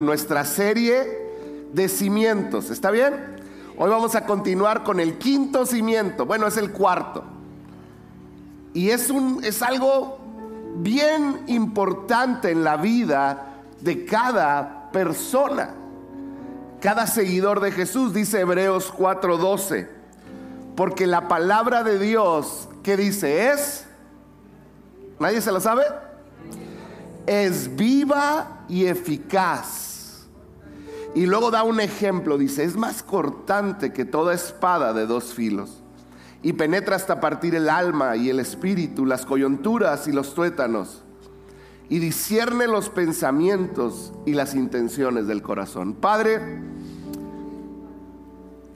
nuestra serie de cimientos. ¿Está bien? Hoy vamos a continuar con el quinto cimiento. Bueno, es el cuarto. Y es, un, es algo bien importante en la vida de cada persona. Cada seguidor de Jesús, dice Hebreos 4:12. Porque la palabra de Dios, ¿qué dice? Es, ¿nadie se la sabe? Es viva y eficaz y luego da un ejemplo, dice, es más cortante que toda espada de dos filos y penetra hasta partir el alma y el espíritu, las coyunturas y los tuétanos y discierne los pensamientos y las intenciones del corazón. Padre,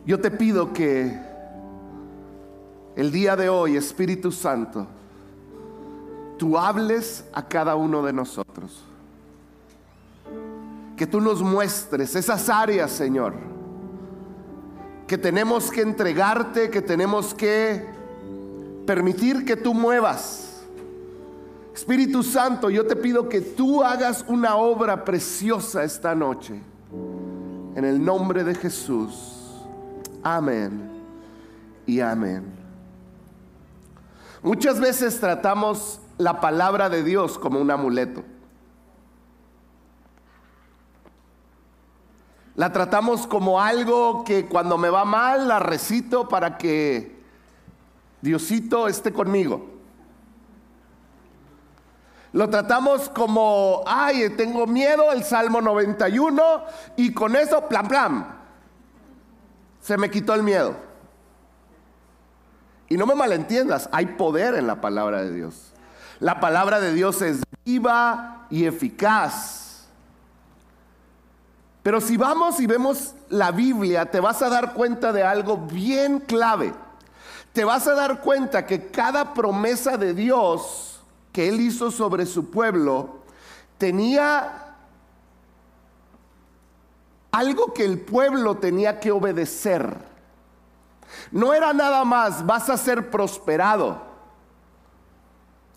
yo te pido que el día de hoy, Espíritu Santo, tú hables a cada uno de nosotros que tú nos muestres esas áreas, Señor, que tenemos que entregarte, que tenemos que permitir que tú muevas. Espíritu Santo, yo te pido que tú hagas una obra preciosa esta noche. En el nombre de Jesús. Amén y amén. Muchas veces tratamos la palabra de Dios como un amuleto. La tratamos como algo que cuando me va mal la recito para que Diosito esté conmigo. Lo tratamos como, ay, tengo miedo, el Salmo 91, y con eso, plan, plan, se me quitó el miedo. Y no me malentiendas, hay poder en la palabra de Dios. La palabra de Dios es viva y eficaz pero si vamos y vemos la Biblia, te vas a dar cuenta de algo bien clave. Te vas a dar cuenta que cada promesa de Dios que Él hizo sobre su pueblo tenía algo que el pueblo tenía que obedecer. No era nada más, vas a ser prosperado.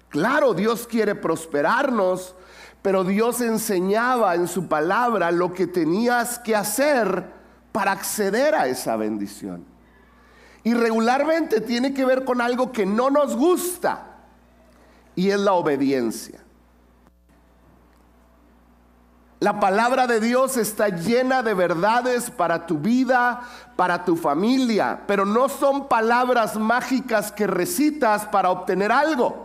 Claro, Dios quiere prosperarnos, pero Dios enseñaba en su palabra lo que tenías que hacer para acceder a esa bendición. Y regularmente tiene que ver con algo que no nos gusta y es la obediencia. La palabra de Dios está llena de verdades para tu vida, para tu familia, pero no son palabras mágicas que recitas para obtener algo.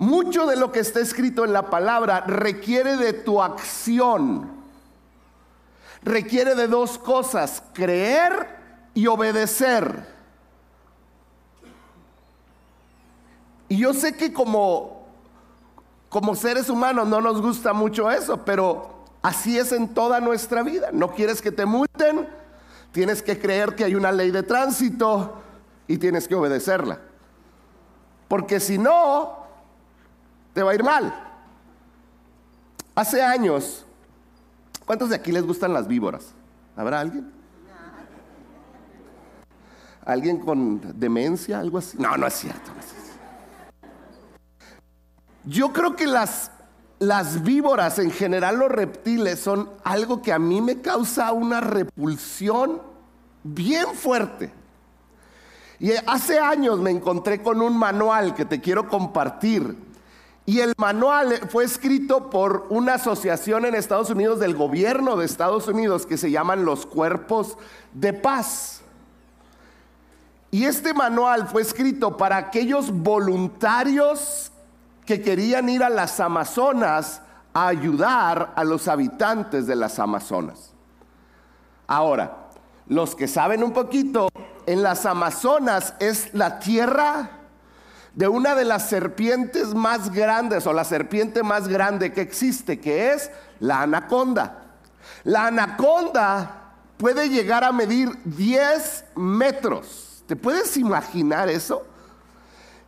Mucho de lo que está escrito en la palabra requiere de tu acción. Requiere de dos cosas, creer y obedecer. Y yo sé que como, como seres humanos no nos gusta mucho eso, pero así es en toda nuestra vida. No quieres que te multen, tienes que creer que hay una ley de tránsito y tienes que obedecerla. Porque si no, te va a ir mal. Hace años, ¿cuántos de aquí les gustan las víboras? ¿Habrá alguien? ¿Alguien con demencia, algo así? No, no es cierto. Yo creo que las, las víboras, en general los reptiles, son algo que a mí me causa una repulsión bien fuerte. Y hace años me encontré con un manual que te quiero compartir y el manual fue escrito por una asociación en Estados Unidos del gobierno de Estados Unidos que se llaman los cuerpos de paz. Y este manual fue escrito para aquellos voluntarios que querían ir a las Amazonas a ayudar a los habitantes de las Amazonas. Ahora, los que saben un poquito, en las Amazonas es la tierra de una de las serpientes más grandes o la serpiente más grande que existe, que es la anaconda. La anaconda puede llegar a medir 10 metros. ¿Te puedes imaginar eso?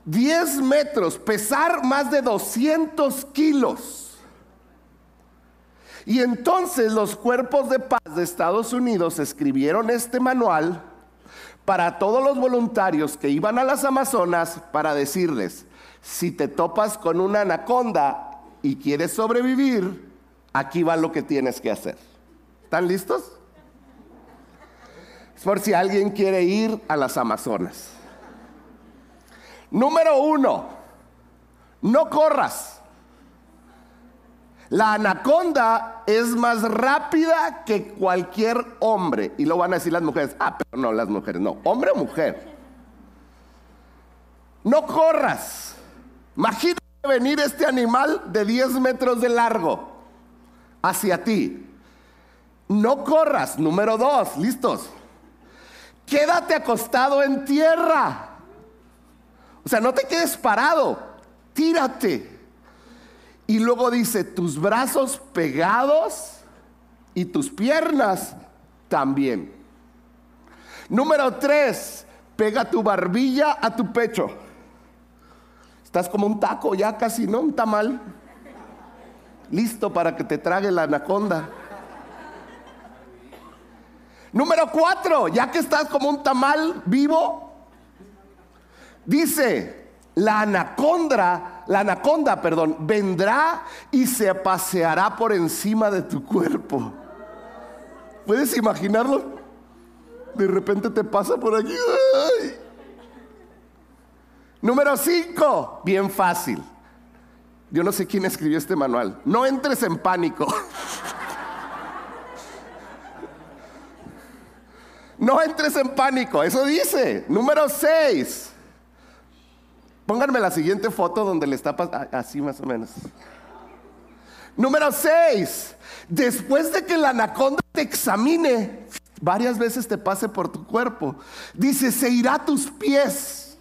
10 metros, pesar más de 200 kilos. Y entonces los cuerpos de paz de Estados Unidos escribieron este manual para todos los voluntarios que iban a las Amazonas para decirles, Si te topas con una anaconda y quieres sobrevivir, aquí va lo que tienes que hacer. ¿Están listos? Es por si alguien quiere ir a las Amazonas. Número uno, no corras. La anaconda es más rápida que cualquier hombre. Y lo van a decir las mujeres. Ah, pero no, las mujeres, no. Hombre o mujer. No corras. Imagínate venir este animal de 10 metros de largo hacia ti. No corras. Número dos, listos. Quédate acostado en tierra. O sea, no te quedes parado. Tírate. Y luego dice, tus brazos pegados y tus piernas también. Número tres, pega tu barbilla a tu pecho. Estás como un taco ya casi, ¿no? Un tamal. Listo para que te trague la anaconda. Número cuatro, ya que estás como un tamal vivo, dice, la anaconda, la anaconda, perdón, vendrá y se paseará por encima de tu cuerpo. ¿Puedes imaginarlo? De repente te pasa por aquí. Número 5, bien fácil. Yo no sé quién escribió este manual. No entres en pánico. No entres en pánico, eso dice. Número 6. Pónganme la siguiente foto donde le está pasando, así más o menos. Número 6. Después de que la anaconda te examine, varias veces te pase por tu cuerpo, dice, se irá a tus pies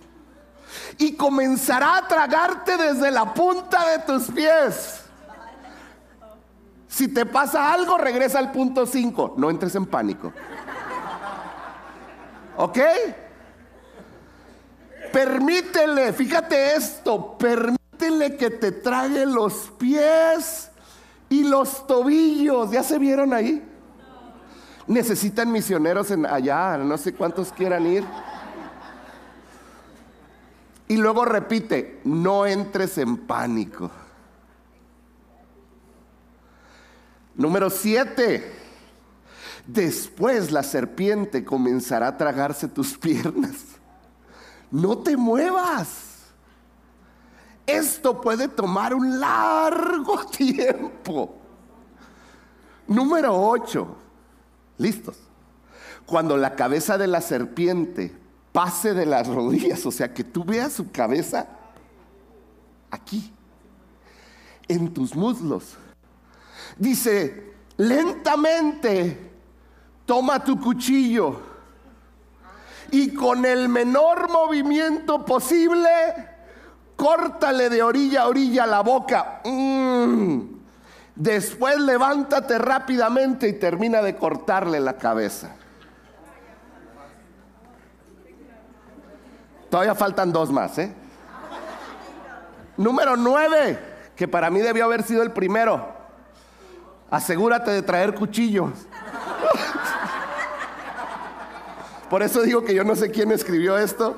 y comenzará a tragarte desde la punta de tus pies. Si te pasa algo, regresa al punto 5. No entres en pánico. ¿Ok? Permítele, fíjate esto, permítele que te trague los pies y los tobillos. ¿Ya se vieron ahí? Necesitan misioneros en allá, no sé cuántos quieran ir. Y luego repite, no entres en pánico. Número siete. Después la serpiente comenzará a tragarse tus piernas. No te muevas. Esto puede tomar un largo tiempo. Número 8. Listos. Cuando la cabeza de la serpiente pase de las rodillas, o sea, que tú veas su cabeza aquí, en tus muslos. Dice, lentamente toma tu cuchillo y con el menor movimiento posible, córtale de orilla a orilla la boca. Mm. Después levántate rápidamente y termina de cortarle la cabeza. Todavía faltan dos más, ¿eh? Número nueve, que para mí debió haber sido el primero. Asegúrate de traer cuchillos. Por eso digo que yo no sé quién escribió esto.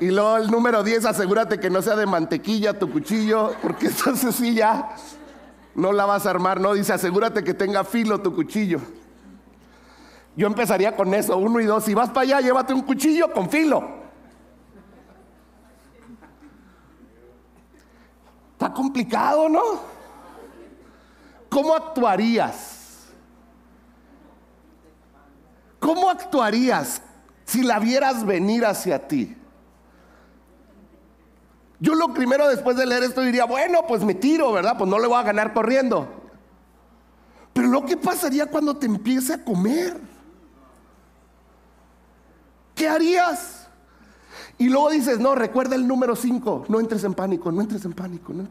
Y luego el número 10, asegúrate que no sea de mantequilla tu cuchillo, porque entonces sí ya no la vas a armar, no, dice asegúrate que tenga filo tu cuchillo. Yo empezaría con eso, uno y dos, si vas para allá, llévate un cuchillo con filo. Está complicado, ¿no? ¿Cómo actuarías? ¿Cómo actuarías si la vieras venir hacia ti? Yo lo primero después de leer esto diría, bueno, pues me tiro, ¿verdad? Pues no le voy a ganar corriendo. Pero lo que pasaría cuando te empiece a comer. ¿Qué harías? Y luego dices, no, recuerda el número 5, no entres en pánico, no entres en pánico. No,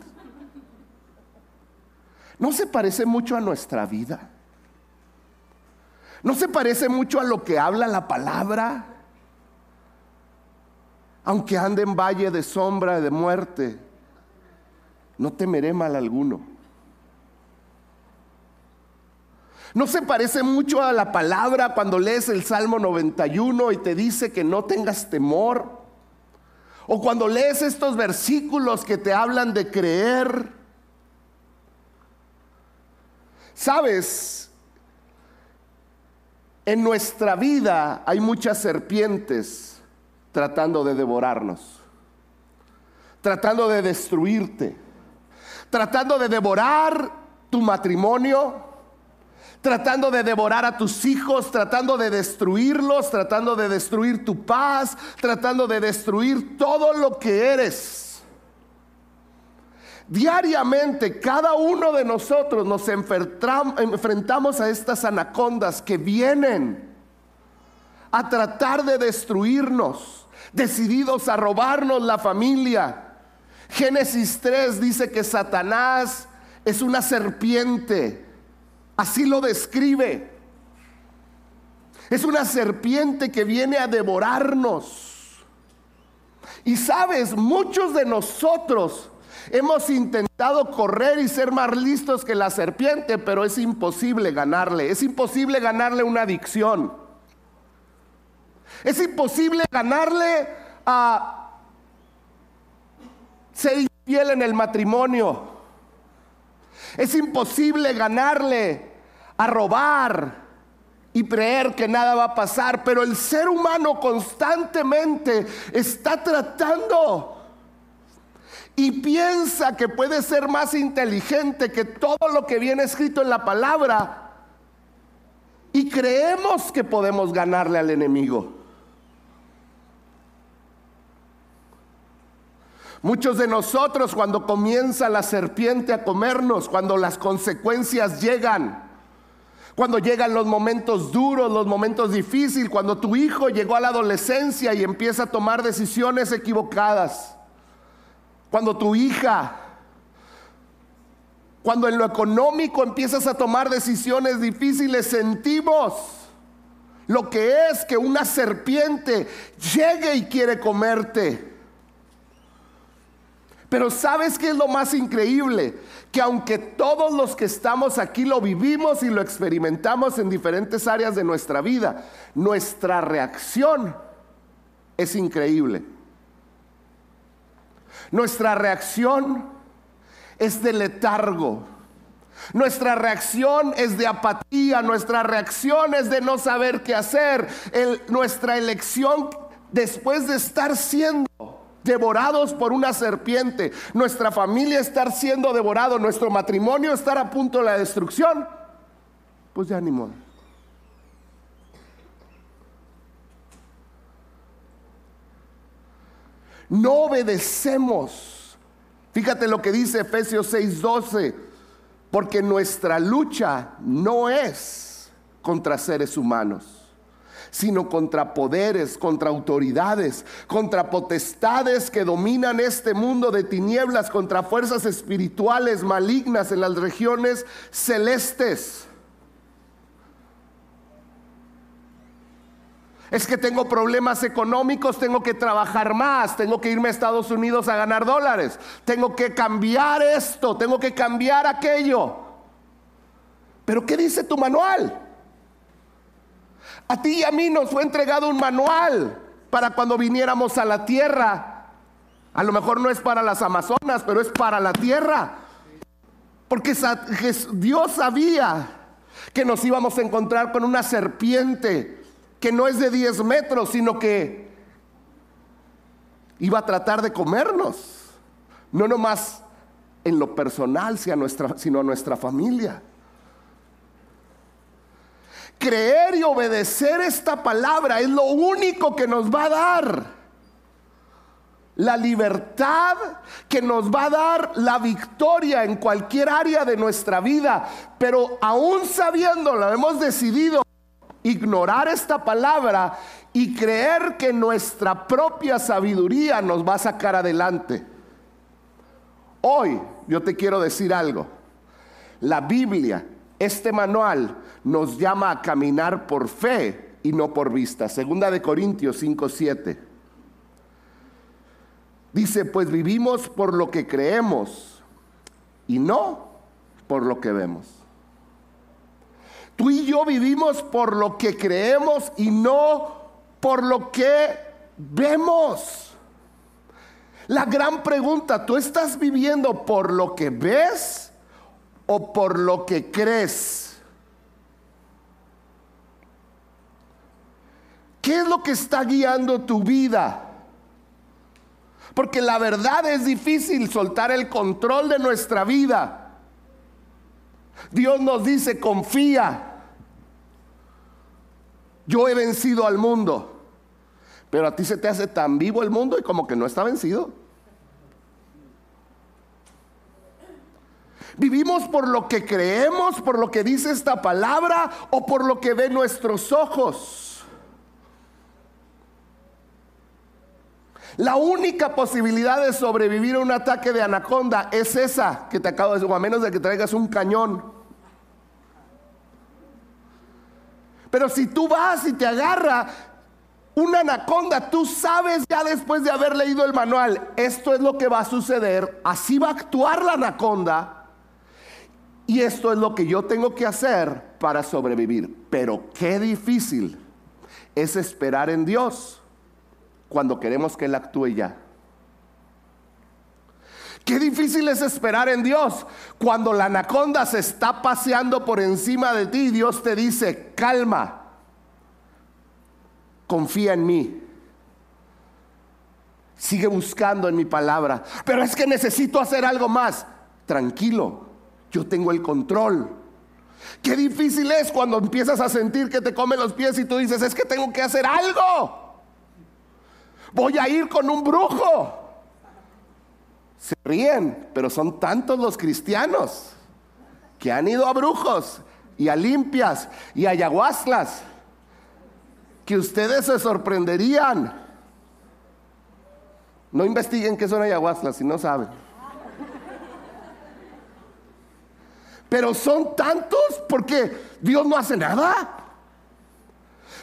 ¿No se parece mucho a nuestra vida? ¿No se parece mucho a lo que habla la palabra? Aunque ande en valle de sombra y de muerte, no temeré mal alguno. ¿No se parece mucho a la palabra cuando lees el Salmo 91 y te dice que no tengas temor? O cuando lees estos versículos que te hablan de creer, sabes, en nuestra vida hay muchas serpientes tratando de devorarnos, tratando de destruirte, tratando de devorar tu matrimonio, tratando de devorar a tus hijos, tratando de destruirlos, tratando de destruir tu paz, tratando de destruir todo lo que eres. Diariamente cada uno de nosotros nos enfrentamos a estas anacondas que vienen a tratar de destruirnos, decididos a robarnos la familia. Génesis 3 dice que Satanás es una serpiente Así lo describe. Es una serpiente que viene a devorarnos. Y sabes, muchos de nosotros hemos intentado correr y ser más listos que la serpiente, pero es imposible ganarle. Es imposible ganarle una adicción. Es imposible ganarle a ser infiel en el matrimonio. Es imposible ganarle a robar y creer que nada va a pasar, pero el ser humano constantemente está tratando y piensa que puede ser más inteligente que todo lo que viene escrito en la palabra y creemos que podemos ganarle al enemigo. Muchos de nosotros cuando comienza la serpiente a comernos, cuando las consecuencias llegan, cuando llegan los momentos duros, los momentos difíciles, cuando tu hijo llegó a la adolescencia y empieza a tomar decisiones equivocadas, cuando tu hija, cuando en lo económico empiezas a tomar decisiones difíciles, sentimos lo que es que una serpiente llegue y quiere comerte. Pero ¿sabes qué es lo más increíble? Que aunque todos los que estamos aquí lo vivimos y lo experimentamos en diferentes áreas de nuestra vida, nuestra reacción es increíble. Nuestra reacción es de letargo. Nuestra reacción es de apatía, nuestra reacción es de no saber qué hacer. nuestra elección después de estar siendo devorados por una serpiente, nuestra familia estar siendo devorado, nuestro matrimonio estar a punto de la destrucción, pues ya ni modo. No obedecemos. Fíjate lo que dice Efesios 6:12, porque nuestra lucha no es contra seres humanos sino contra poderes, contra autoridades, contra potestades que dominan este mundo de tinieblas, contra fuerzas espirituales malignas en las regiones celestes. Es que tengo problemas económicos, tengo que trabajar más, tengo que irme a Estados Unidos a ganar dólares, tengo que cambiar esto, tengo que cambiar aquello. Pero ¿qué dice tu manual? A ti y a mí nos fue entregado un manual para cuando viniéramos a la tierra. A lo mejor no es para las Amazonas, pero es para la tierra. Porque Dios sabía que nos íbamos a encontrar con una serpiente que no es de 10 metros, sino que iba a tratar de comernos. No nomás en lo personal, sino a nuestra familia creer y obedecer esta palabra es lo único que nos va a dar la libertad que nos va a dar la victoria en cualquier área de nuestra vida. Pero aún sabiéndolo, hemos decidido ignorar esta palabra y creer que nuestra propia sabiduría nos va a sacar adelante. Hoy yo te quiero decir algo. La Biblia, este manual, nos llama a caminar por fe y no por vista. Segunda de Corintios 5:7. Dice, pues vivimos por lo que creemos y no por lo que vemos. Tú y yo vivimos por lo que creemos y no por lo que vemos. La gran pregunta, ¿tú estás viviendo por lo que ves o por lo que crees? ¿Qué es lo que está guiando tu vida? Porque la verdad es difícil soltar el control de nuestra vida. Dios nos dice, confía. Yo he vencido al mundo. Pero a ti se te hace tan vivo el mundo y como que no está vencido. ¿Vivimos por lo que creemos, por lo que dice esta palabra o por lo que ven nuestros ojos? La única posibilidad de sobrevivir a un ataque de anaconda es esa que te acabo de decir, o a menos de que traigas un cañón. Pero si tú vas y te agarra una anaconda, tú sabes ya después de haber leído el manual, esto es lo que va a suceder, así va a actuar la anaconda y esto es lo que yo tengo que hacer para sobrevivir. Pero qué difícil es esperar en Dios cuando queremos que Él actúe ya. Qué difícil es esperar en Dios cuando la anaconda se está paseando por encima de ti Dios te dice, calma, confía en mí. Sigue buscando en mi palabra. Pero es que necesito hacer algo más. Tranquilo, yo tengo el control. Qué difícil es cuando empiezas a sentir que te comen los pies y tú dices, es que tengo que hacer algo. Voy a ir con un brujo. Se ríen, pero son tantos los cristianos que han ido a brujos y a limpias y a ayahuascas que ustedes se sorprenderían. No investiguen qué son ayahuascas si no saben. Pero son tantos porque Dios no hace nada.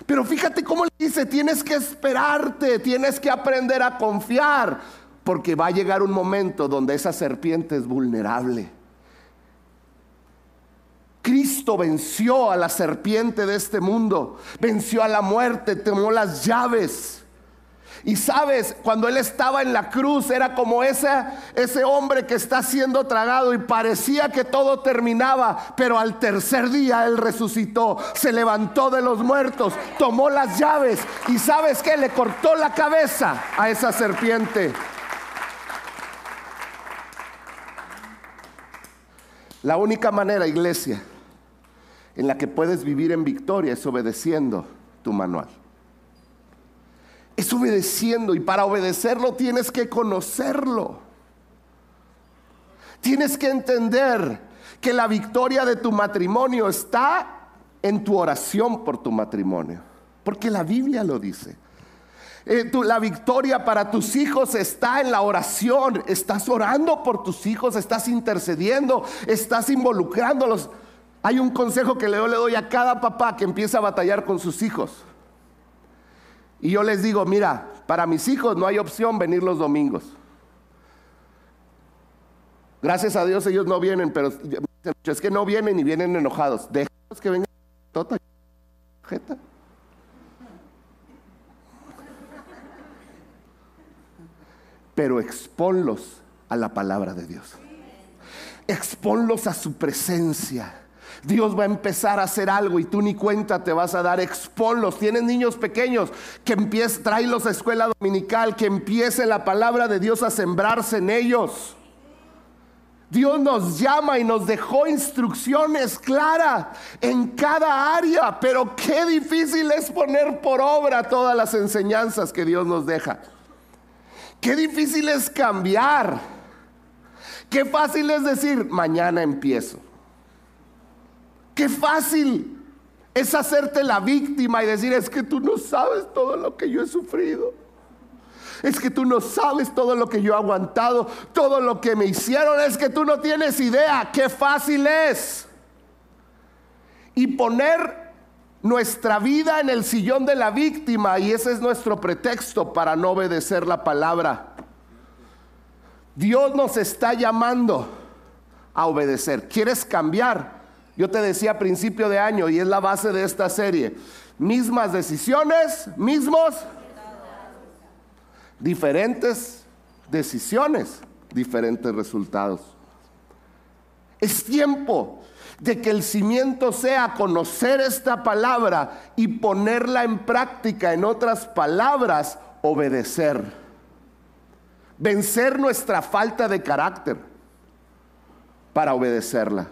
Pero fíjate cómo le dice, tienes que esperarte, tienes que aprender a confiar, porque va a llegar un momento donde esa serpiente es vulnerable. Cristo venció a la serpiente de este mundo, venció a la muerte, tomó las llaves. Y sabes, cuando él estaba en la cruz era como ese, ese hombre que está siendo tragado y parecía que todo terminaba, pero al tercer día él resucitó, se levantó de los muertos, tomó las llaves y sabes que le cortó la cabeza a esa serpiente. La única manera, iglesia, en la que puedes vivir en victoria es obedeciendo tu manual. Es obedeciendo y para obedecerlo tienes que conocerlo. Tienes que entender que la victoria de tu matrimonio está en tu oración por tu matrimonio. Porque la Biblia lo dice. Eh, la victoria para tus hijos está en la oración. Estás orando por tus hijos, estás intercediendo, estás involucrándolos. Hay un consejo que yo le doy a cada papá que empieza a batallar con sus hijos. Y yo les digo, mira, para mis hijos no hay opción venir los domingos. Gracias a Dios ellos no vienen, pero es que no vienen y vienen enojados. Déjalos que vengan. Tota, Pero exponlos a la palabra de Dios. Exponlos a su presencia. Dios va a empezar a hacer algo y tú ni cuenta te vas a dar. Exponlos. Tienes niños pequeños que empiecen, tráelos a escuela dominical, que empiece la palabra de Dios a sembrarse en ellos. Dios nos llama y nos dejó instrucciones claras en cada área, pero qué difícil es poner por obra todas las enseñanzas que Dios nos deja. Qué difícil es cambiar. Qué fácil es decir, mañana empiezo. Qué fácil es hacerte la víctima y decir, es que tú no sabes todo lo que yo he sufrido. Es que tú no sabes todo lo que yo he aguantado, todo lo que me hicieron. Es que tú no tienes idea. Qué fácil es. Y poner nuestra vida en el sillón de la víctima y ese es nuestro pretexto para no obedecer la palabra. Dios nos está llamando a obedecer. ¿Quieres cambiar? Yo te decía a principio de año y es la base de esta serie. Mismas decisiones, mismos, diferentes decisiones, diferentes resultados. Es tiempo de que el cimiento sea conocer esta palabra y ponerla en práctica, en otras palabras, obedecer. Vencer nuestra falta de carácter para obedecerla.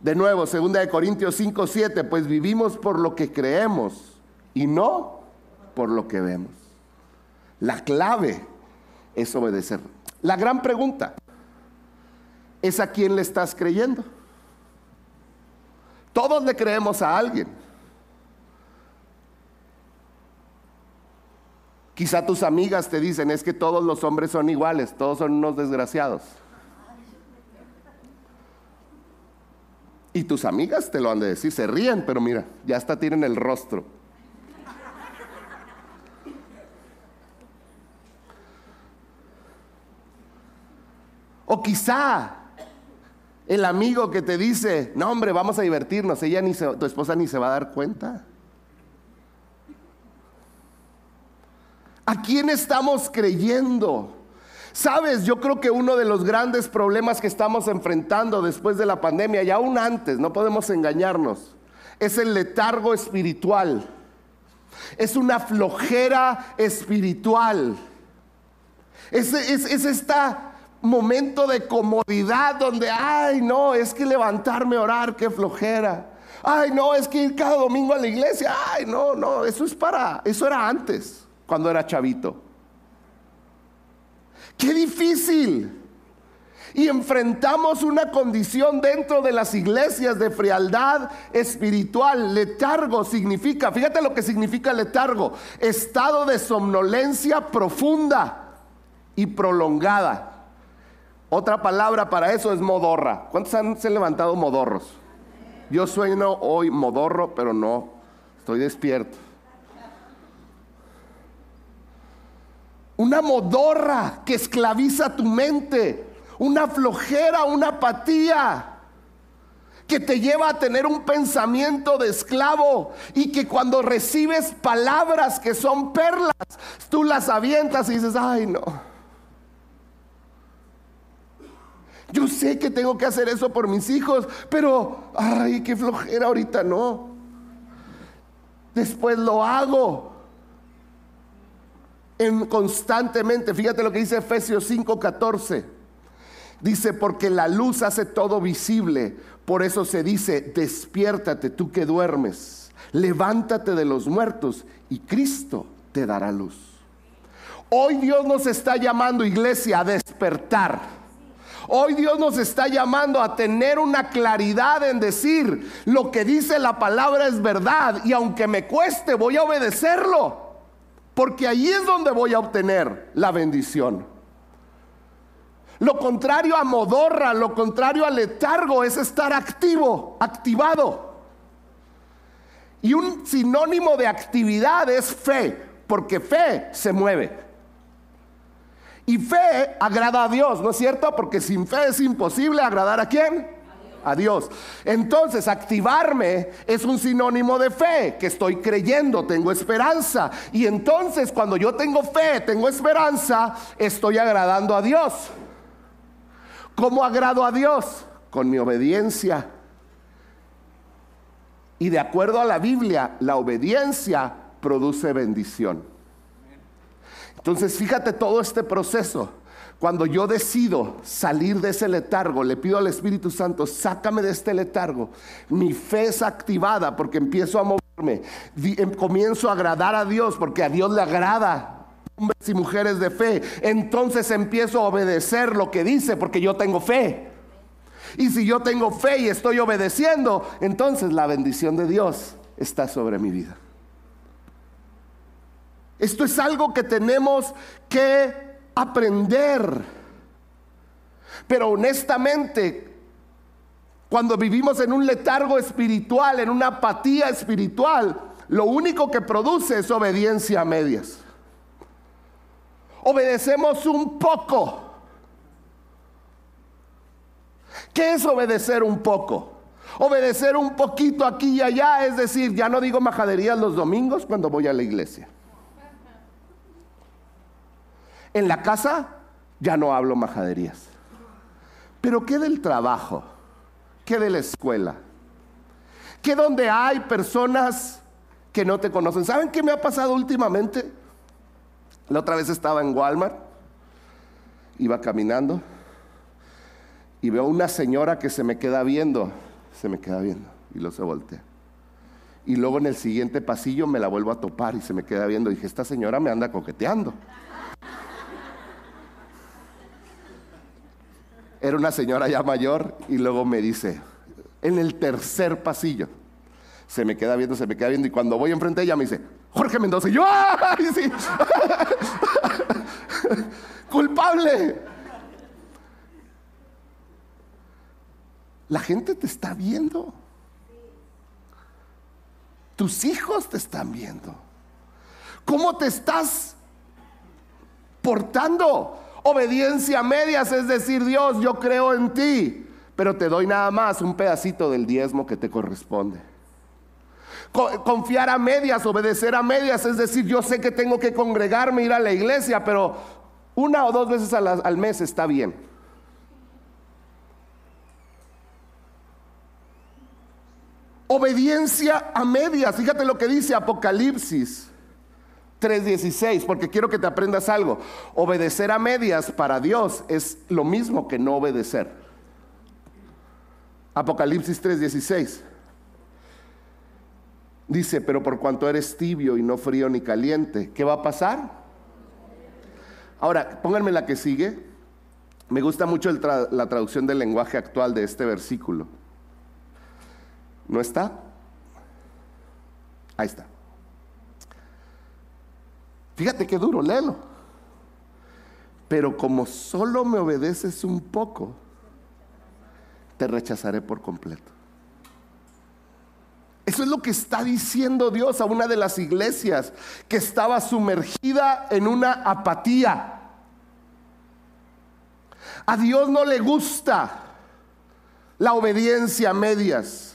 De nuevo, 2 Corintios 5, 7, pues vivimos por lo que creemos y no por lo que vemos. La clave es obedecer. La gran pregunta es a quién le estás creyendo. Todos le creemos a alguien. Quizá tus amigas te dicen, es que todos los hombres son iguales, todos son unos desgraciados. Y tus amigas te lo han de decir, se ríen, pero mira, ya hasta tienen el rostro. O quizá el amigo que te dice, no hombre, vamos a divertirnos, ella ni tu esposa ni se va a dar cuenta. ¿A quién estamos creyendo? Sabes, yo creo que uno de los grandes problemas que estamos enfrentando después de la pandemia y aún antes, no podemos engañarnos, es el letargo espiritual. Es una flojera espiritual. Es, es, es este momento de comodidad donde, ay, no, es que levantarme a orar, qué flojera. Ay, no, es que ir cada domingo a la iglesia. Ay, no, no, eso es para, eso era antes, cuando era chavito. Qué difícil. Y enfrentamos una condición dentro de las iglesias de frialdad espiritual. Letargo significa, fíjate lo que significa letargo, estado de somnolencia profunda y prolongada. Otra palabra para eso es modorra. ¿Cuántos han se levantado modorros? Yo sueño hoy modorro, pero no, estoy despierto. Una modorra que esclaviza tu mente, una flojera, una apatía que te lleva a tener un pensamiento de esclavo y que cuando recibes palabras que son perlas, tú las avientas y dices, ay no. Yo sé que tengo que hacer eso por mis hijos, pero, ay, qué flojera ahorita no. Después lo hago constantemente. Fíjate lo que dice Efesios 5:14. Dice, porque la luz hace todo visible. Por eso se dice, despiértate tú que duermes. Levántate de los muertos y Cristo te dará luz. Hoy Dios nos está llamando, iglesia, a despertar. Hoy Dios nos está llamando a tener una claridad en decir, lo que dice la palabra es verdad y aunque me cueste, voy a obedecerlo porque ahí es donde voy a obtener la bendición. Lo contrario a modorra, lo contrario a letargo es estar activo, activado. Y un sinónimo de actividad es fe, porque fe se mueve. Y fe agrada a Dios, ¿no es cierto? Porque sin fe es imposible agradar a quién? A Dios. Entonces, activarme es un sinónimo de fe, que estoy creyendo, tengo esperanza. Y entonces, cuando yo tengo fe, tengo esperanza, estoy agradando a Dios. ¿Cómo agrado a Dios? Con mi obediencia. Y de acuerdo a la Biblia, la obediencia produce bendición. Entonces, fíjate todo este proceso. Cuando yo decido salir de ese letargo, le pido al Espíritu Santo, sácame de este letargo. Mi fe es activada porque empiezo a moverme. Em, comienzo a agradar a Dios porque a Dios le agrada hombres y mujeres de fe. Entonces empiezo a obedecer lo que dice porque yo tengo fe. Y si yo tengo fe y estoy obedeciendo, entonces la bendición de Dios está sobre mi vida. Esto es algo que tenemos que aprender. Pero honestamente, cuando vivimos en un letargo espiritual, en una apatía espiritual, lo único que produce es obediencia a medias. Obedecemos un poco. ¿Qué es obedecer un poco? Obedecer un poquito aquí y allá, es decir, ya no digo majaderías los domingos cuando voy a la iglesia. En la casa ya no hablo majaderías. Pero ¿qué del trabajo? ¿Qué de la escuela? ¿Qué donde hay personas que no te conocen? ¿Saben qué me ha pasado últimamente? La otra vez estaba en Walmart, iba caminando y veo una señora que se me queda viendo, se me queda viendo y lo se voltea. Y luego en el siguiente pasillo me la vuelvo a topar y se me queda viendo. Y dije, esta señora me anda coqueteando. Era una señora ya mayor y luego me dice, en el tercer pasillo, se me queda viendo, se me queda viendo y cuando voy enfrente de ella me dice, Jorge Mendoza, y yo, ¡ay, sí! ¡Culpable! La gente te está viendo. Tus hijos te están viendo. ¿Cómo te estás portando? Obediencia a medias, es decir, Dios, yo creo en ti, pero te doy nada más un pedacito del diezmo que te corresponde. Confiar a medias, obedecer a medias, es decir, yo sé que tengo que congregarme, ir a la iglesia, pero una o dos veces al, mes está bien. Obediencia a medias, fíjate lo que dice Apocalipsis 3:16, porque quiero que te aprendas algo. Obedecer a medias para Dios es lo mismo que no obedecer. Apocalipsis 3:16. Dice, pero por cuanto eres tibio y no frío ni caliente, ¿qué va a pasar? Ahora, pónganme la que sigue. Me gusta mucho la traducción del lenguaje actual de este versículo. ¿No está? Ahí está. Fíjate qué duro, léelo. Pero como solo me obedeces un poco, te rechazaré por completo. Eso es lo que está diciendo Dios a una de las iglesias que estaba sumergida en una apatía. A Dios no le gusta la obediencia a medias.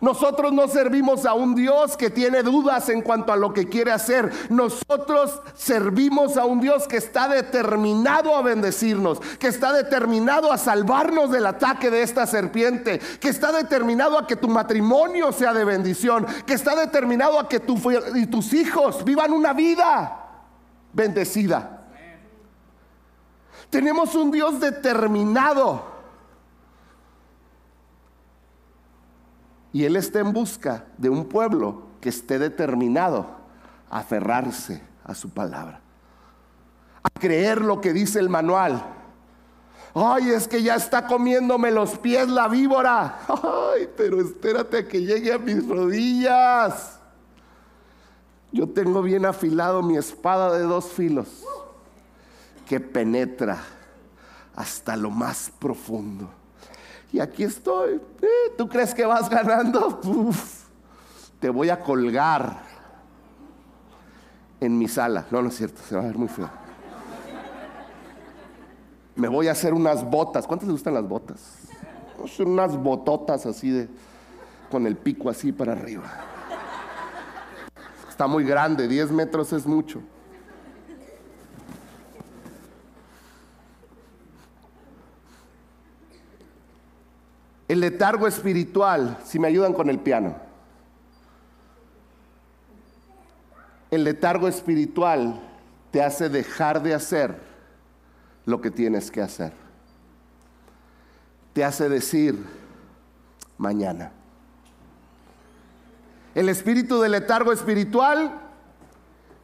Nosotros no servimos a un Dios que tiene dudas en cuanto a lo que quiere hacer. Nosotros servimos a un Dios que está determinado a bendecirnos, que está determinado a salvarnos del ataque de esta serpiente, que está determinado a que tu matrimonio sea de bendición, que está determinado a que y tus hijos vivan una vida bendecida. Tenemos un Dios determinado Y Él está en busca de un pueblo que esté determinado a aferrarse a su palabra, a creer lo que dice el manual. Ay, es que ya está comiéndome los pies la víbora. Ay, pero espérate a que llegue a mis rodillas. Yo tengo bien afilado mi espada de dos filos que penetra hasta lo más profundo y aquí estoy. Eh, ¿Tú crees que vas ganando? te voy a colgar en mi sala. No, no es cierto, se va a ver muy feo. Me voy a hacer unas botas. ¿Cuántas le gustan las botas? Unas bototas así de, con el pico así para arriba. Está muy grande, 10 metros es mucho. El letargo espiritual, si me ayudan con el piano. El letargo espiritual te hace dejar de hacer lo que tienes que hacer. Te hace decir mañana. El espíritu del letargo espiritual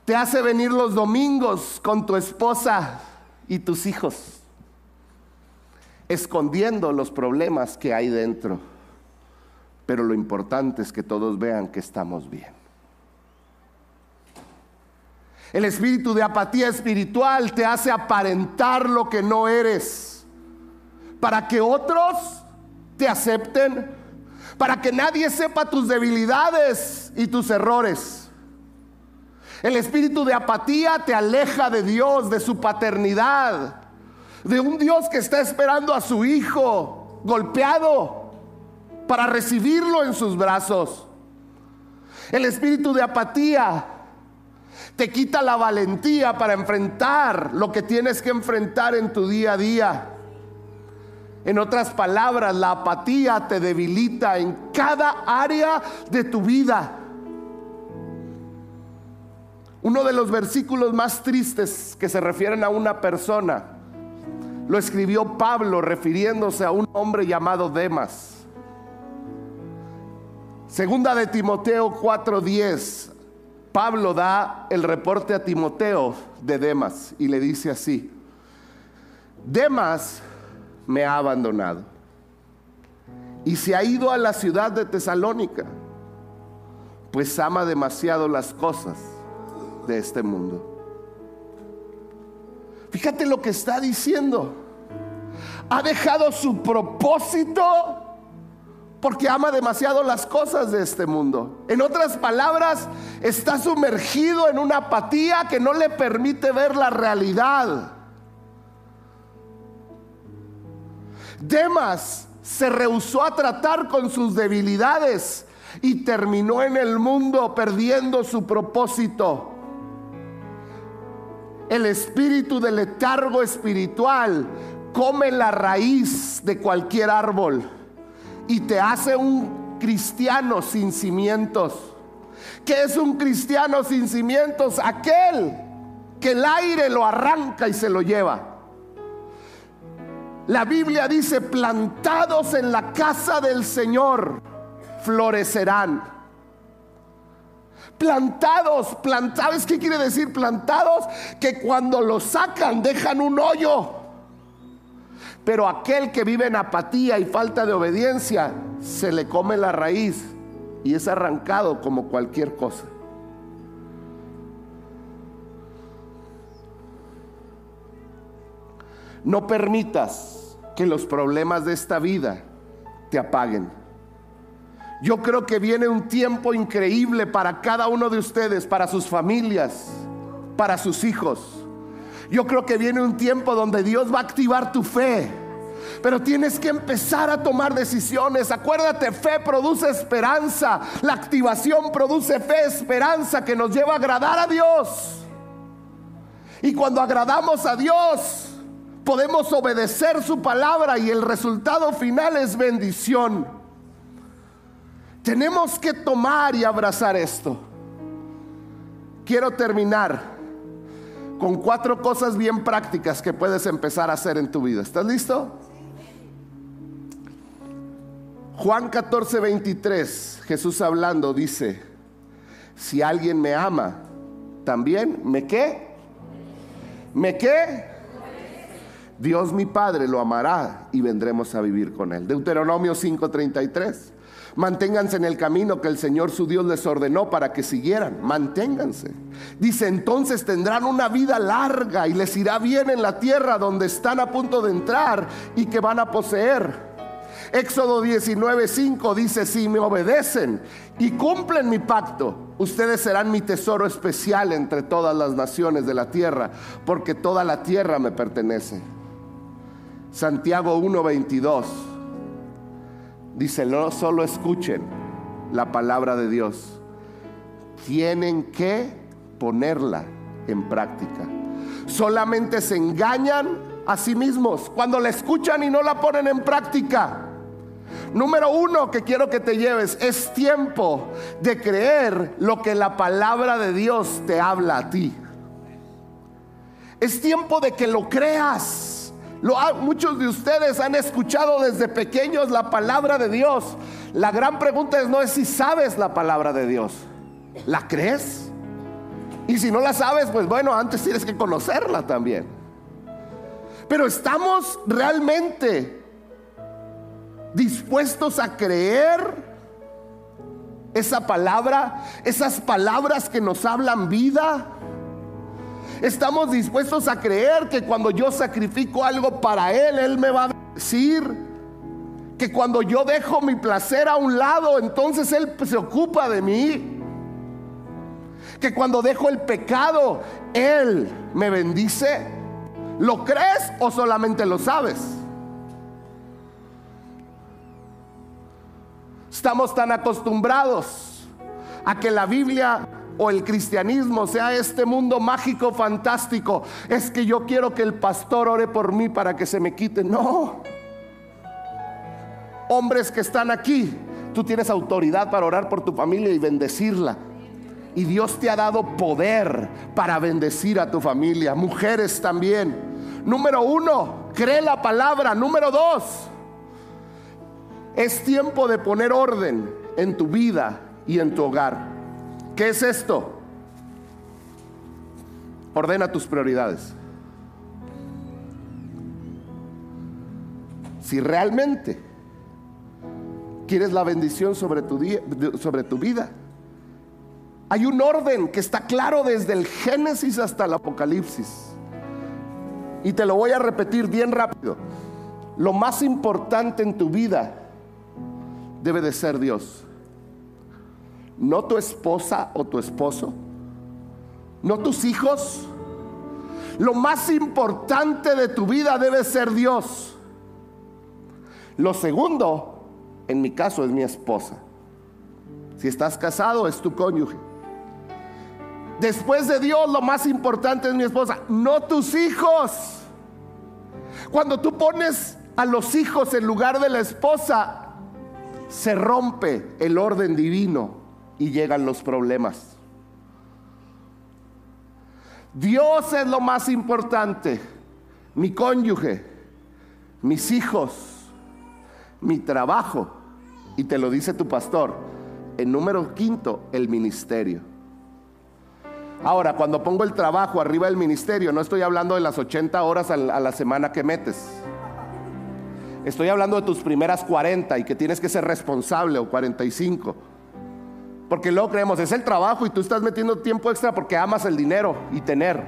te hace venir los domingos con tu esposa y tus hijos escondiendo los problemas que hay dentro. Pero lo importante es que todos vean que estamos bien. El espíritu de apatía espiritual te hace aparentar lo que no eres para que otros te acepten, para que nadie sepa tus debilidades y tus errores. El espíritu de apatía te aleja de Dios, de su paternidad, de un Dios que está esperando a su hijo golpeado para recibirlo en sus brazos. El espíritu de apatía Te quita la valentía para enfrentar lo que tienes que enfrentar en tu día a día. En otras palabras, la apatía te debilita en cada área de tu vida. Uno de los versículos más tristes que se refieren a una persona lo escribió Pablo refiriéndose a un hombre llamado Demas. Segunda de Timoteo 4:10. Pablo da el reporte a Timoteo de Demas y le dice así: Demas me ha abandonado y se ha ido a la ciudad de Tesalónica, pues ama demasiado las cosas de este mundo. Fíjate lo que está diciendo. Ha dejado su propósito porque ama demasiado las cosas de este mundo. En otras palabras, está sumergido en una apatía que no le permite ver la realidad. Demas se rehusó a tratar con sus debilidades y terminó en el mundo perdiendo su propósito. El espíritu del letargo espiritual come la raíz de cualquier árbol y te hace un cristiano sin cimientos. ¿Qué es un cristiano sin cimientos? Aquel que el aire lo arranca y se lo lleva. La Biblia dice, plantados en la casa del Señor, florecerán. Plantados, plantados, ¿qué quiere decir plantados? Que cuando los sacan dejan un hoyo. Pero aquel que vive en apatía y falta de obediencia, se le come la raíz y es arrancado como cualquier cosa. No permitas que los problemas de esta vida te apaguen. Yo creo que viene un tiempo increíble para cada uno de ustedes, para sus familias, para sus hijos. Yo creo que viene un tiempo donde Dios va a activar tu fe. Pero tienes que empezar a tomar decisiones. Acuérdate, fe produce esperanza. La activación produce fe, esperanza que nos lleva a agradar a Dios. Y cuando agradamos a Dios, podemos obedecer su palabra y el resultado final es bendición. Tenemos que tomar y abrazar esto. Quiero terminar con cuatro cosas bien prácticas que puedes empezar a hacer en tu vida. ¿Estás listo? Juan 14, 23, Jesús hablando dice, si alguien me ama, también me qué? ¿Me qué? Dios mi Padre lo amará y vendremos a vivir con él. Deuteronomio 5:33. Manténganse en el camino que el Señor su Dios les ordenó para que siguieran. Manténganse. Dice, entonces tendrán una vida larga y les irá bien en la tierra donde están a punto de entrar y que van a poseer. Éxodo 19:5 dice, si me obedecen y cumplen mi pacto, ustedes serán mi tesoro especial entre todas las naciones de la tierra, porque toda la tierra me pertenece. Santiago 1:22 dice, no solo escuchen la palabra de Dios, tienen que ponerla en práctica. Solamente se engañan a sí mismos cuando la escuchan y no la ponen en práctica. Número uno que quiero que te lleves, es tiempo de creer lo que la palabra de Dios te habla a ti. Es tiempo de que lo creas muchos de ustedes han escuchado desde pequeños la palabra de Dios. La gran pregunta es no es si sabes la palabra de Dios. ¿La crees? Y si no la sabes, pues bueno, antes tienes que conocerla también. Pero estamos realmente dispuestos a creer esa palabra, esas palabras que nos hablan vida. Estamos dispuestos a creer que cuando yo sacrifico algo para Él, Él me va a decir que cuando yo dejo mi placer a un lado, entonces Él se ocupa de mí. Que cuando dejo el pecado, Él me bendice. ¿Lo crees o solamente lo sabes? Estamos tan acostumbrados a que la Biblia o el cristianismo sea este mundo mágico, fantástico. Es que yo quiero que el pastor ore por mí para que se me quite. No. Hombres que están aquí, tú tienes autoridad para orar por tu familia y bendecirla. Y Dios te ha dado poder para bendecir a tu familia. Mujeres también. Número uno, cree la palabra. Número dos, es tiempo de poner orden en tu vida y en tu hogar. ¿Qué es esto? Ordena tus prioridades. Si realmente quieres la bendición sobre tu, día, sobre tu vida, hay un orden que está claro desde el Génesis hasta el Apocalipsis. Y te lo voy a repetir bien rápido. Lo más importante en tu vida debe de ser Dios. No tu esposa o tu esposo. No tus hijos. Lo más importante de tu vida debe ser Dios. Lo segundo, en mi caso, es mi esposa. Si estás casado, es tu cónyuge. Después de Dios, lo más importante es mi esposa, no tus hijos. Cuando tú pones a los hijos en lugar de la esposa, se rompe el orden divino y llegan los problemas. Dios es lo más importante, mi cónyuge, mis hijos, mi trabajo, y te lo dice tu pastor, en número quinto, el ministerio. Ahora, cuando pongo el trabajo arriba del ministerio, no estoy hablando de las 80 horas a la semana que metes. Estoy hablando de tus primeras 40 y que tienes que ser responsable o 45. Porque luego creemos, es el trabajo y tú estás metiendo tiempo extra porque amas el dinero y tener.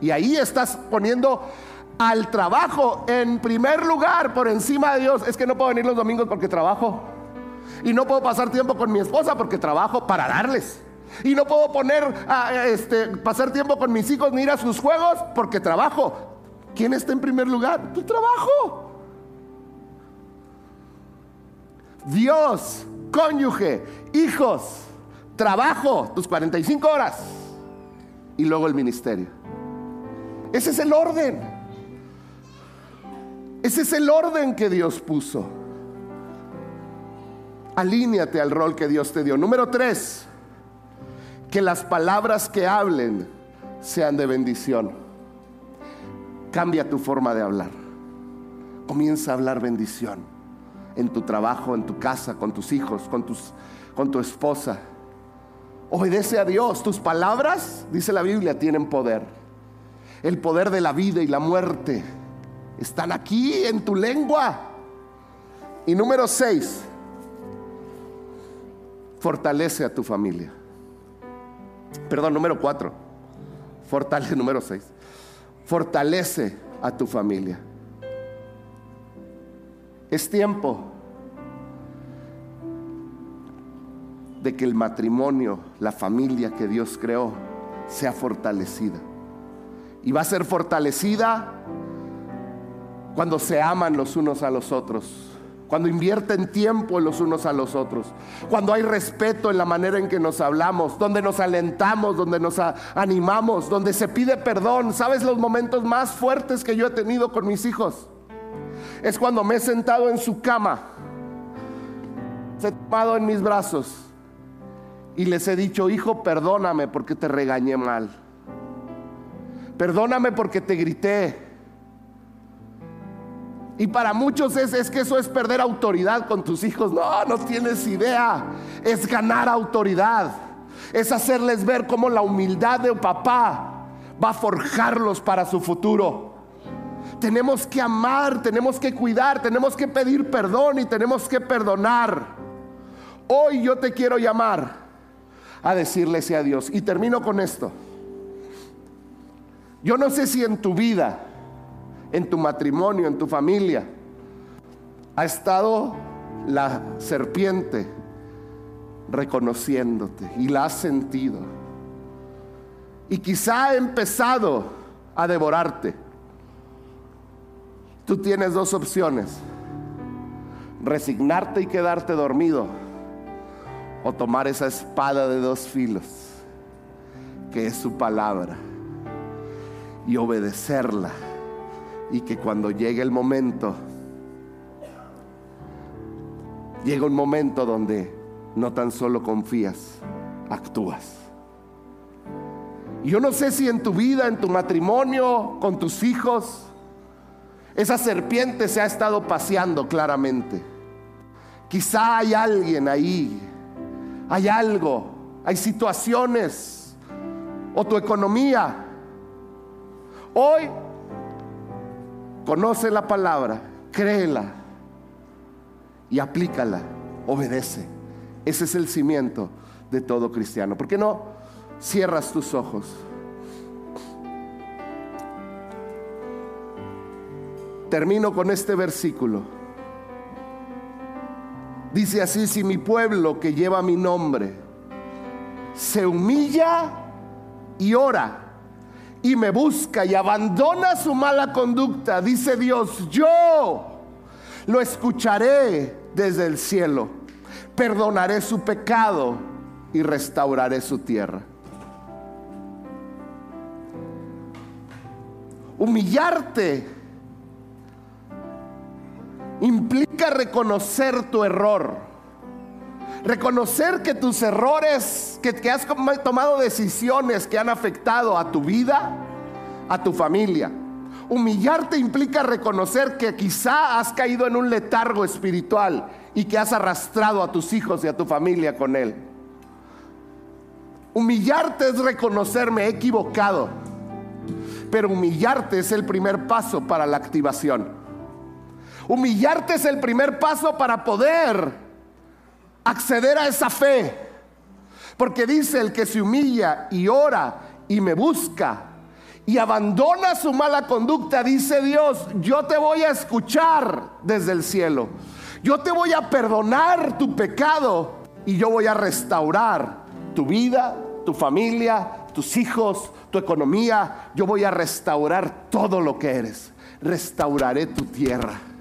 Y ahí estás poniendo al trabajo en primer lugar por encima de Dios. Es que no puedo venir los domingos porque trabajo. Y no puedo pasar tiempo con mi esposa porque trabajo para darles. Y no puedo poner, a, este, pasar tiempo con mis hijos ni ir a sus juegos porque trabajo. ¿Quién está en primer lugar? Tu trabajo. Dios, cónyuge, hijos, trabajo, tus 45 horas. Y luego el ministerio. Ese es el orden. Ese es el orden que Dios puso. Alíñate al rol que Dios te dio. Número tres que las palabras que hablen sean de bendición. Cambia tu forma de hablar. Comienza a hablar bendición en tu trabajo, en tu casa, con tus hijos, con, tus, con tu esposa. Obedece a Dios. Tus palabras, dice la Biblia, tienen poder. El poder de la vida y la muerte están aquí en tu lengua. Y número seis, fortalece a tu familia. Perdón, número cuatro. Fortalece, número seis. Fortalece a tu familia. Es tiempo de que el matrimonio, la familia que Dios creó, sea fortalecida. Y va a ser fortalecida cuando se aman los unos a los otros cuando invierten tiempo los unos a los otros, cuando hay respeto en la manera en que nos hablamos, donde nos alentamos, donde nos animamos, donde se pide perdón. ¿Sabes los momentos más fuertes que yo he tenido con mis hijos? Es cuando me he sentado en su cama, se he tomado en mis brazos y les he dicho, hijo, perdóname porque te regañé mal. Perdóname porque te grité. Y para muchos es, es, que eso es perder autoridad con tus hijos. No, no tienes idea. Es ganar autoridad. Es hacerles ver cómo la humildad de papá va a forjarlos para su futuro. Tenemos que amar, tenemos que cuidar, tenemos que pedir perdón y tenemos que perdonar. Hoy yo te quiero llamar a decirle a Dios. Y termino con esto. Yo no sé si en tu vida en tu matrimonio, en tu familia, ha estado la serpiente reconociéndote y la has sentido. Y quizá ha empezado a devorarte. Tú tienes dos opciones. Resignarte y quedarte dormido. o tomar esa espada de dos filos, que es su palabra, y obedecerla, y que cuando llegue el momento, llega un momento donde no tan solo confías, actúas. Yo no sé si en tu vida, en tu matrimonio, con tus hijos, esa serpiente se ha estado paseando claramente. Quizá hay alguien ahí, hay algo, hay situaciones o tu economía. Hoy conoce la palabra, créela y aplícala, obedece. Ese es el cimiento de todo cristiano. ¿Por qué no cierras tus ojos? Termino con este versículo. Dice así, si mi pueblo que lleva mi nombre se humilla y ora y me busca y abandona su mala conducta, dice Dios, yo lo escucharé desde el cielo, perdonaré su pecado y restauraré su tierra. Humillarte implica reconocer tu error. Reconocer que tus errores, que, has tomado decisiones que han afectado a tu vida, a tu familia. Humillarte implica reconocer que quizá has caído en un letargo espiritual y que has arrastrado a tus hijos y a tu familia con él. Humillarte es reconocerme equivocado, pero humillarte es el primer paso para la activación. Humillarte es el primer paso para poder acceder a esa fe. Porque dice el que se humilla y ora y me busca y abandona su mala conducta, dice Dios, yo te voy a escuchar desde el cielo. Yo te voy a perdonar tu pecado y yo voy a restaurar tu vida, tu familia, tus hijos, tu economía. Yo voy a restaurar todo lo que eres. Restauraré tu tierra.